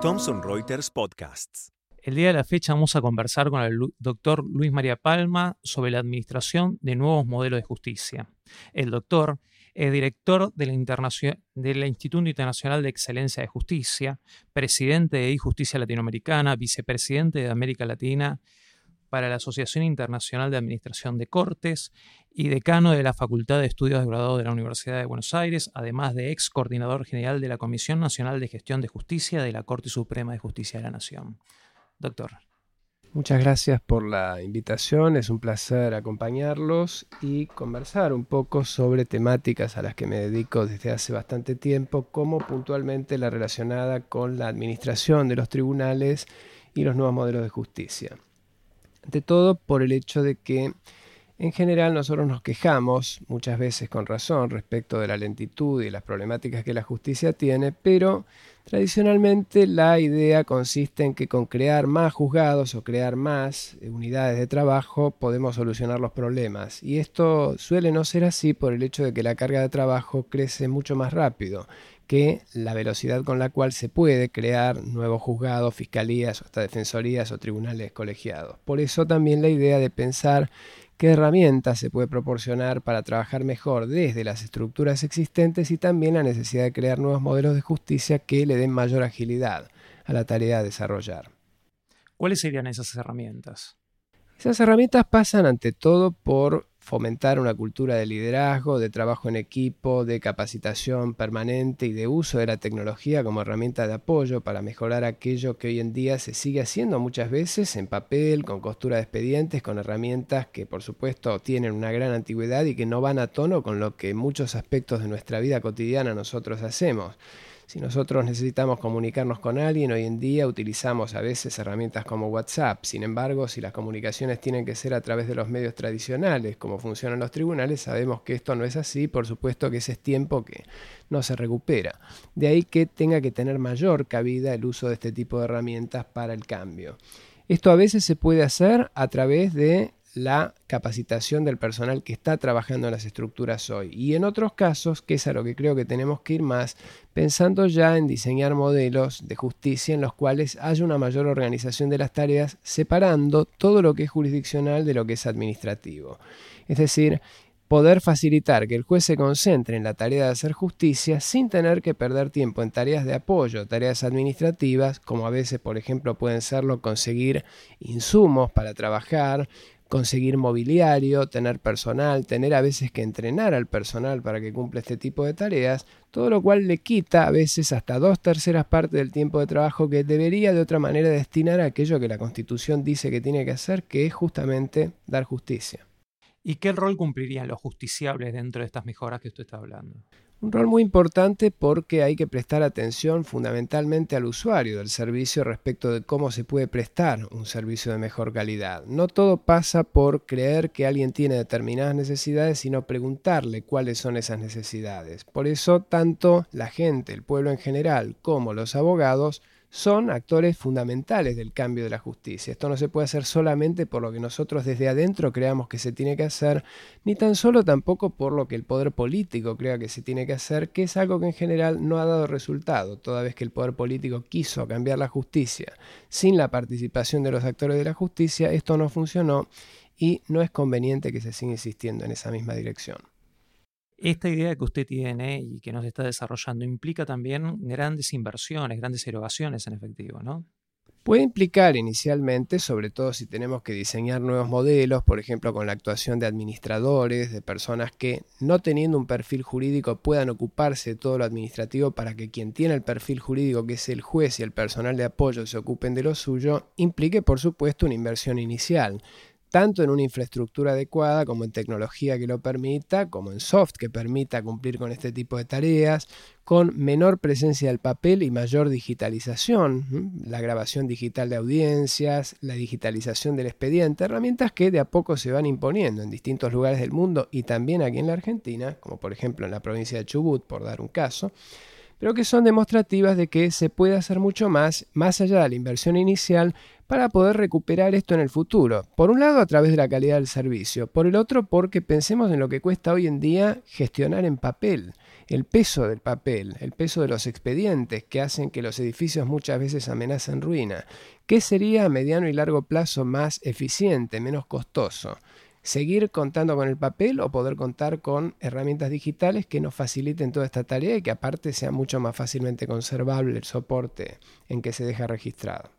Thomson Reuters Podcasts. El día de la fecha vamos a conversar con el doctor Luis María Palma sobre la administración de nuevos modelos de justicia. El doctor es director del, Instituto Internacional de Excelencia de Justicia, presidente de Justicia Latinoamericana, vicepresidente de América Latina para la Asociación Internacional de Administración de Cortes y decano de la Facultad de Estudios de Grado de la Universidad de Buenos Aires, además de ex coordinador general de la Comisión Nacional de Gestión de Justicia de la Corte Suprema de Justicia de la Nación. Doctor. Muchas gracias por la invitación, es un placer acompañarlos y conversar un poco sobre temáticas a las que me dedico desde hace bastante tiempo, como puntualmente la relacionada con la administración de los tribunales y los nuevos modelos de justicia. De todo por el hecho de que en general nosotros nos quejamos, muchas veces con razón, respecto de la lentitud y las problemáticas que la justicia tiene, pero tradicionalmente la idea consiste en que con crear más juzgados o crear más eh, unidades de trabajo podemos solucionar los problemas. Y esto suele no ser así por el hecho de que la carga de trabajo crece mucho más rápido que la velocidad con la cual se puede crear nuevos juzgados, fiscalías, hasta defensorías o tribunales colegiados. Por eso también la idea de pensar qué herramientas se puede proporcionar para trabajar mejor desde las estructuras existentes y también la necesidad de crear nuevos modelos de justicia que le den mayor agilidad a la tarea a desarrollar. ¿Cuáles serían esas herramientas? Esas herramientas pasan ante todo por fomentar una cultura de liderazgo, de trabajo en equipo, de capacitación permanente y de uso de la tecnología como herramienta de apoyo para mejorar aquello que hoy en día se sigue haciendo muchas veces en papel, con costura de expedientes, con herramientas que por supuesto tienen una gran antigüedad y que no van a tono con lo que muchos aspectos de nuestra vida cotidiana nosotros hacemos. Si nosotros necesitamos comunicarnos con alguien, hoy en día utilizamos a veces herramientas como WhatsApp. Sin embargo, si las comunicaciones tienen que ser a través de los medios tradicionales, como funcionan los tribunales, sabemos que esto no es así. Por supuesto que ese es tiempo que no se recupera. De ahí que tenga que tener mayor cabida el uso de este tipo de herramientas para el cambio. Esto a veces se puede hacer a través de la capacitación del personal que está trabajando en las estructuras hoy. Y en otros casos, que es a lo que creo que tenemos que ir más, pensando ya en diseñar modelos de justicia en los cuales haya una mayor organización de las tareas, separando todo lo que es jurisdiccional de lo que es administrativo. Es decir, poder facilitar que el juez se concentre en la tarea de hacer justicia sin tener que perder tiempo en tareas de apoyo, tareas administrativas, como a veces, por ejemplo, pueden serlo conseguir insumos para trabajar, conseguir mobiliario, tener personal, tener a veces que entrenar al personal para que cumpla este tipo de tareas, todo lo cual le quita a veces hasta dos terceras partes del tiempo de trabajo que debería de otra manera destinar a aquello que la Constitución dice que tiene que hacer, que es justamente dar justicia. ¿Y qué rol cumplirían los justiciables dentro de estas mejoras que usted está hablando? Un rol muy importante porque hay que prestar atención fundamentalmente al usuario del servicio respecto de cómo se puede prestar un servicio de mejor calidad. No todo pasa por creer que alguien tiene determinadas necesidades, sino preguntarle cuáles son esas necesidades. Por eso, tanto la gente, el pueblo en general, como los abogados, son actores fundamentales del cambio de la justicia. Esto no se puede hacer solamente por lo que nosotros desde adentro creamos que se tiene que hacer, ni tan solo tampoco por lo que el poder político crea que se tiene que hacer, que es algo que en general no ha dado resultado, toda vez que el poder político quiso cambiar la justicia sin la participación de los actores de la justicia, esto no funcionó y no es conveniente que se siga insistiendo en esa misma dirección. Esta idea que usted tiene y que nos está desarrollando implica también grandes inversiones, grandes erogaciones en efectivo, ¿no? Puede implicar inicialmente, sobre todo si tenemos que diseñar nuevos modelos, por ejemplo con la actuación de administradores, de personas que no teniendo un perfil jurídico puedan ocuparse de todo lo administrativo para que quien tiene el perfil jurídico, que es el juez y el personal de apoyo, se ocupen de lo suyo, implique por supuesto una inversión inicial tanto en una infraestructura adecuada como en tecnología que lo permita, como en soft que permita cumplir con este tipo de tareas, con menor presencia del papel y mayor digitalización, la grabación digital de audiencias, la digitalización del expediente, herramientas que de a poco se van imponiendo en distintos lugares del mundo y también aquí en la Argentina, como por ejemplo en la provincia de Chubut, por dar un caso pero que son demostrativas de que se puede hacer mucho más, más allá de la inversión inicial, para poder recuperar esto en el futuro. Por un lado, a través de la calidad del servicio, por el otro, porque pensemos en lo que cuesta hoy en día gestionar en papel. el peso del papel, el peso de los expedientes que hacen que los edificios muchas veces amenacen ruina. ¿Qué sería a mediano y largo plazo más eficiente, menos costoso? Seguir contando con el papel o poder contar con herramientas digitales que nos faciliten toda esta tarea y que aparte sea mucho más fácilmente conservable el soporte en que se deja registrado.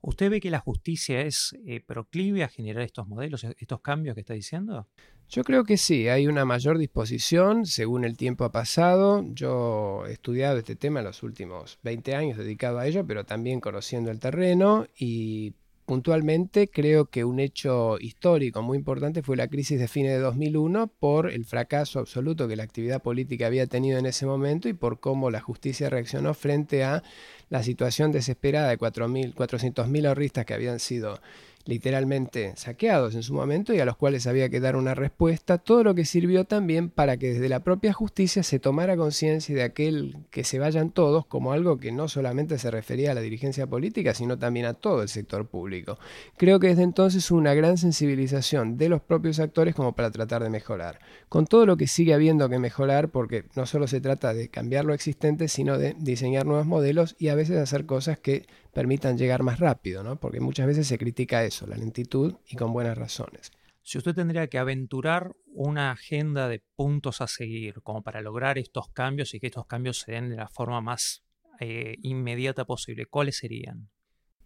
¿Usted ve que la justicia es eh, proclive a generar estos modelos, estos cambios que está diciendo? Yo creo que sí, hay una mayor disposición según el tiempo ha pasado. Yo he estudiado este tema en los últimos 20 años dedicado a ello, pero también conociendo el terreno y puntualmente creo que un hecho histórico muy importante fue la crisis de fines de 2001 por el fracaso absoluto que la actividad política había tenido en ese momento y por cómo la justicia reaccionó frente a la situación desesperada de 400.000 ahorristas que habían sido literalmente saqueados en su momento y a los cuales había que dar una respuesta, todo lo que sirvió también para que desde la propia justicia se tomara conciencia de aquel que se vayan todos como algo que no solamente se refería a la dirigencia política, sino también a todo el sector público. Creo que desde entonces hubo una gran sensibilización de los propios actores como para tratar de mejorar. Con todo lo que sigue habiendo que mejorar, porque no solo se trata de cambiar lo existente, sino de diseñar nuevos modelos y a veces hacer cosas que permitan llegar más rápido, ¿no? porque muchas veces se critica eso, la lentitud, y con buenas razones. Si usted tendría que aventurar una agenda de puntos a seguir como para lograr estos cambios y que estos cambios se den de la forma más eh, inmediata posible, ¿cuáles serían?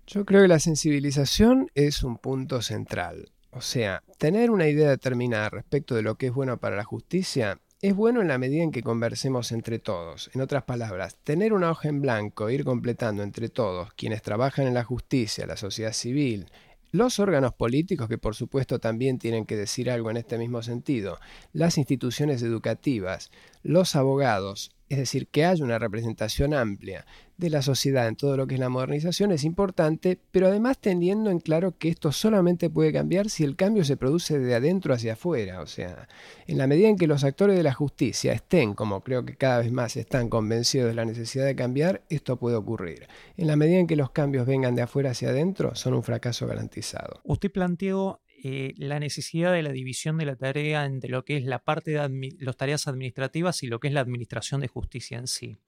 Yo creo que la sensibilización es un punto central. O sea, tener una idea determinada respecto de lo que es bueno para la justicia es bueno en la medida en que conversemos entre todos. En otras palabras, tener una hoja en blanco, ir completando entre todos, quienes trabajan en la justicia, la sociedad civil, los órganos políticos, que por supuesto también tienen que decir algo en este mismo sentido, las instituciones educativas, los abogados, es decir, que haya una representación amplia de la sociedad en todo lo que es la modernización es importante, pero además teniendo en claro que esto solamente puede cambiar si el cambio se produce de adentro hacia afuera. O sea, en la medida en que los actores de la justicia estén, como creo que cada vez más están convencidos de la necesidad de cambiar, esto puede ocurrir. En la medida en que los cambios vengan de afuera hacia adentro, son un fracaso garantizado. Usted planteó eh, la necesidad de la división de la tarea entre lo que es la parte de las tareas administrativas y lo que es la administración de justicia en sí.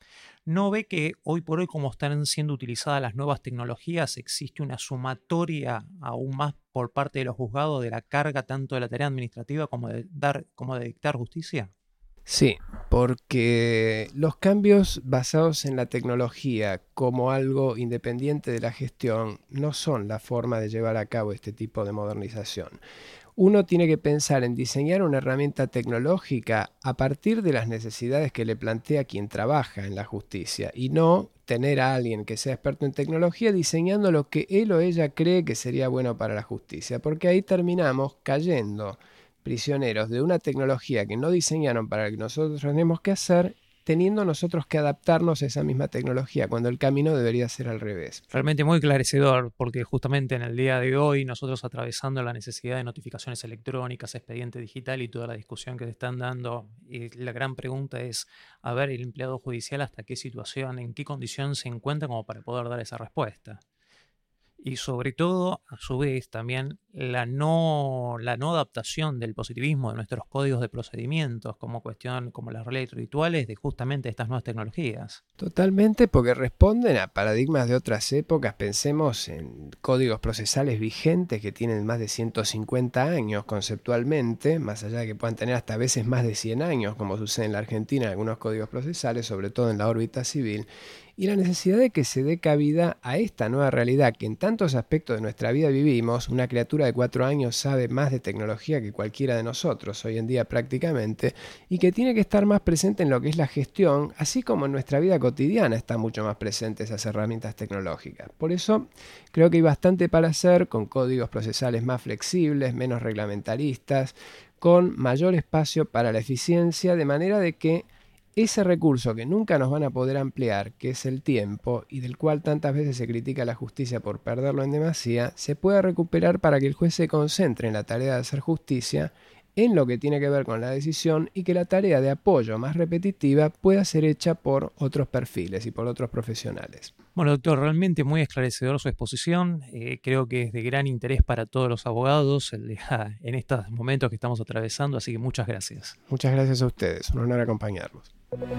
¿No ve que hoy por hoy, como están siendo utilizadas las nuevas tecnologías, existe una sumatoria aún más por parte de los juzgados de la carga tanto de la tarea administrativa como de, dar, como de dictar justicia? Sí, porque los cambios basados en la tecnología como algo independiente de la gestión no son la forma de llevar a cabo este tipo de modernización. Uno tiene que pensar en diseñar una herramienta tecnológica a partir de las necesidades que le plantea quien trabaja en la justicia y no tener a alguien que sea experto en tecnología diseñando lo que él o ella cree que sería bueno para la justicia, porque ahí terminamos cayendo prisioneros de una tecnología que no diseñaron para que nosotros tenemos que hacer, teniendo nosotros que adaptarnos a esa misma tecnología, cuando el camino debería ser al revés. Realmente muy esclarecedor, porque justamente en el día de hoy, nosotros atravesando la necesidad de notificaciones electrónicas, expediente digital y toda la discusión que se están dando, la gran pregunta es, a ver, el empleado judicial hasta qué situación, en qué condición se encuentra como para poder dar esa respuesta y sobre todo, a su vez, también la no, la no adaptación del positivismo de nuestros códigos de procedimientos como cuestión, como las leyes rituales de justamente estas nuevas tecnologías. Totalmente, porque responden a paradigmas de otras épocas. Pensemos en códigos procesales vigentes que tienen más de 150 años conceptualmente, más allá de que puedan tener hasta veces más de 100 años, como sucede en la Argentina en algunos códigos procesales, sobre todo en la órbita civil y la necesidad de que se dé cabida a esta nueva realidad que en tantos aspectos de nuestra vida vivimos, una criatura de cuatro años sabe más de tecnología que cualquiera de nosotros hoy en día prácticamente, y que tiene que estar más presente en lo que es la gestión, así como en nuestra vida cotidiana están mucho más presentes esas herramientas tecnológicas. Por eso creo que hay bastante para hacer con códigos procesales más flexibles, menos reglamentaristas, con mayor espacio para la eficiencia, de manera de que ese recurso que nunca nos van a poder ampliar, que es el tiempo, y del cual tantas veces se critica la justicia por perderlo en demasía, se pueda recuperar para que el juez se concentre en la tarea de hacer justicia, en lo que tiene que ver con la decisión, y que la tarea de apoyo más repetitiva pueda ser hecha por otros perfiles y por otros profesionales. Bueno, doctor, realmente muy esclarecedor su exposición. Eh, creo que es de gran interés para todos los abogados en estos momentos que estamos atravesando, así que muchas gracias. Muchas gracias a ustedes, un honor acompañarlos. Música